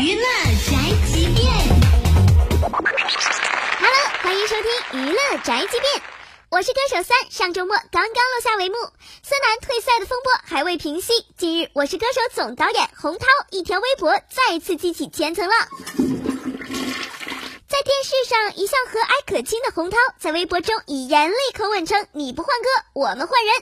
娱乐宅急便，Hello，欢迎收听娱乐宅急便，我是歌手三，上周末刚刚落下帷幕，孙楠退赛的风波还未平息，近日我是歌手总导演洪涛一条微博再次激起千层浪。上一向和蔼可亲的洪涛，在微博中以严厉口吻称：“你不换歌，我们换人。”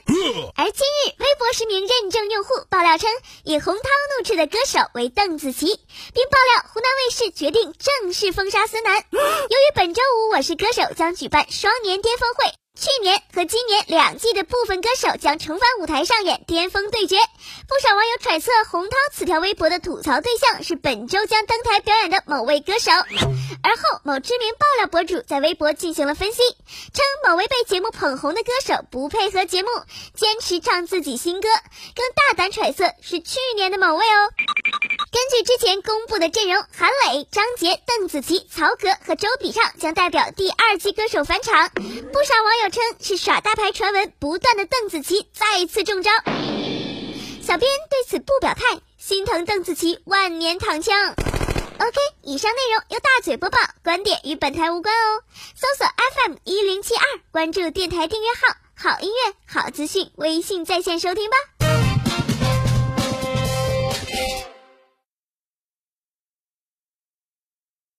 而今日，微博实名认证用户爆料称，以洪涛怒斥的歌手为邓紫棋，并爆料湖南卫视决定正式封杀孙楠。由于本周五《我是歌手》将举办双年巅峰会。去年和今年两季的部分歌手将重返舞台上演巅峰对决，不少网友揣测洪涛此条微博的吐槽对象是本周将登台表演的某位歌手。而后，某知名爆料博主在微博进行了分析，称某位被节目捧红的歌手不配合节目，坚持唱自己新歌，更大胆揣测是去年的某位哦。根据之前公布的阵容，韩磊、张杰、邓紫棋、曹格和周笔畅将代表第二季歌手返场。不少网友称是耍大牌传闻不断的邓紫棋再次中招。小编对此不表态，心疼邓紫棋万年躺枪。OK，以上内容由大嘴播报，观点与本台无关哦。搜索 FM 一零七二，关注电台订阅号，好音乐、好资讯，微信在线收听吧。